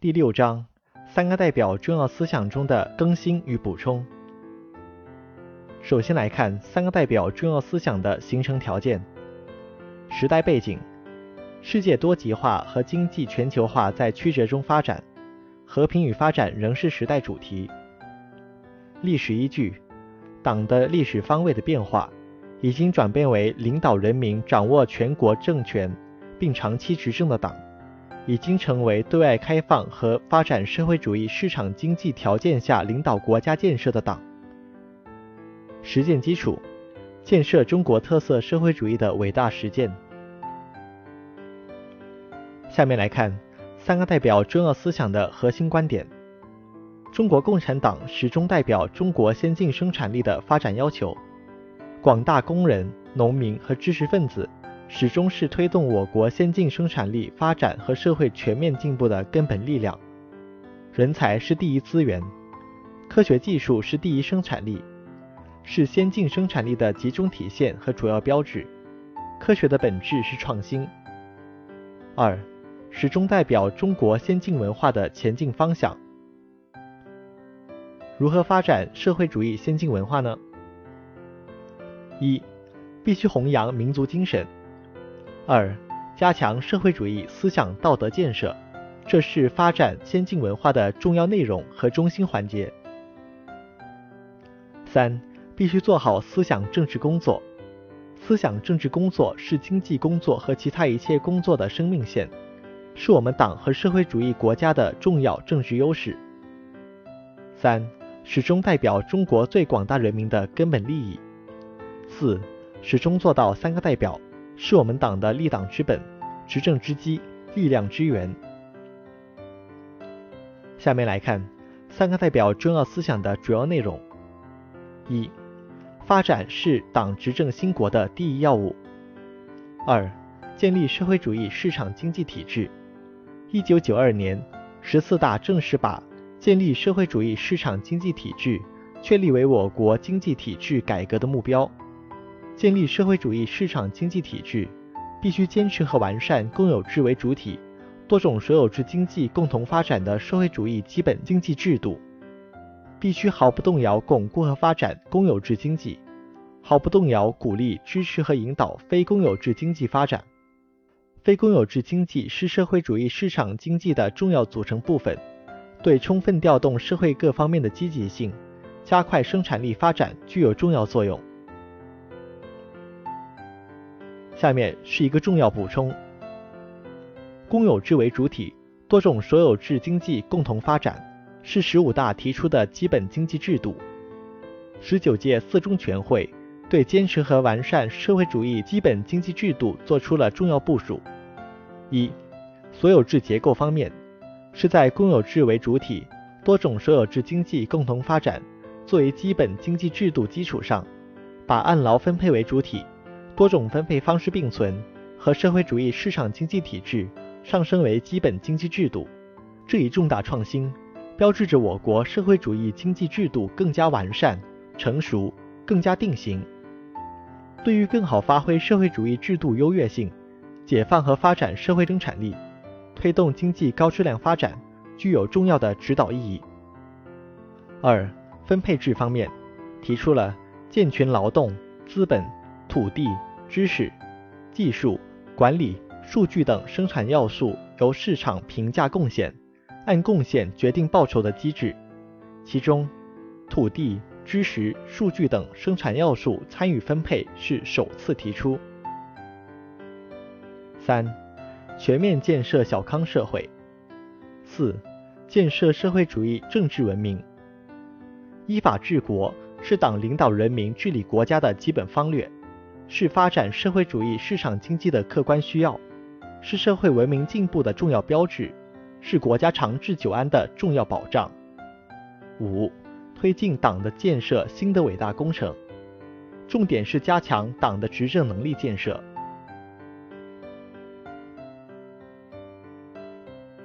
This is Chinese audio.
第六章三个代表重要思想中的更新与补充。首先来看三个代表重要思想的形成条件。时代背景：世界多极化和经济全球化在曲折中发展，和平与发展仍是时代主题。历史依据：党的历史方位的变化，已经转变为领导人民掌握全国政权并长期执政的党。已经成为对外开放和发展社会主义市场经济条件下领导国家建设的党。实践基础：建设中国特色社会主义的伟大实践。下面来看三个代表重要思想的核心观点。中国共产党始终代表中国先进生产力的发展要求，广大工人、农民和知识分子。始终是推动我国先进生产力发展和社会全面进步的根本力量。人才是第一资源，科学技术是第一生产力，是先进生产力的集中体现和主要标志。科学的本质是创新。二，始终代表中国先进文化的前进方向。如何发展社会主义先进文化呢？一，必须弘扬民族精神。二、加强社会主义思想道德建设，这是发展先进文化的重要内容和中心环节。三、必须做好思想政治工作。思想政治工作是经济工作和其他一切工作的生命线，是我们党和社会主义国家的重要政治优势。三、始终代表中国最广大人民的根本利益。四、始终做到三个代表。是我们党的立党之本、执政之基、力量之源。下面来看三个代表重要思想的主要内容：一、发展是党执政兴国的第一要务；二、建立社会主义市场经济体制。一九九二年，十四大正式把建立社会主义市场经济体制确立为我国经济体制改革的目标。建立社会主义市场经济体制，必须坚持和完善公有制为主体、多种所有制经济共同发展的社会主义基本经济制度，必须毫不动摇巩固和发展公有制经济，毫不动摇鼓励、支持和引导非公有制经济发展。非公有制经济是社会主义市场经济的重要组成部分，对充分调动社会各方面的积极性，加快生产力发展具有重要作用。下面是一个重要补充：公有制为主体、多种所有制经济共同发展，是十五大提出的基本经济制度。十九届四中全会对坚持和完善社会主义基本经济制度作出了重要部署。一、所有制结构方面，是在公有制为主体、多种所有制经济共同发展作为基本经济制度基础上，把按劳分配为主体。多种分配方式并存和社会主义市场经济体制上升为基本经济制度，这一重大创新标志着我国社会主义经济制度更加完善、成熟、更加定型。对于更好发挥社会主义制度优越性，解放和发展社会生产力，推动经济高质量发展，具有重要的指导意义。二、分配制方面，提出了健全劳动、资本、土地。知识、技术、管理、数据等生产要素由市场评价贡献，按贡献决定报酬的机制。其中，土地、知识、数据等生产要素参与分配是首次提出。三、全面建设小康社会。四、建设社会主义政治文明。依法治国是党领导人民治理国家的基本方略。是发展社会主义市场经济的客观需要，是社会文明进步的重要标志，是国家长治久安的重要保障。五、推进党的建设新的伟大工程，重点是加强党的执政能力建设。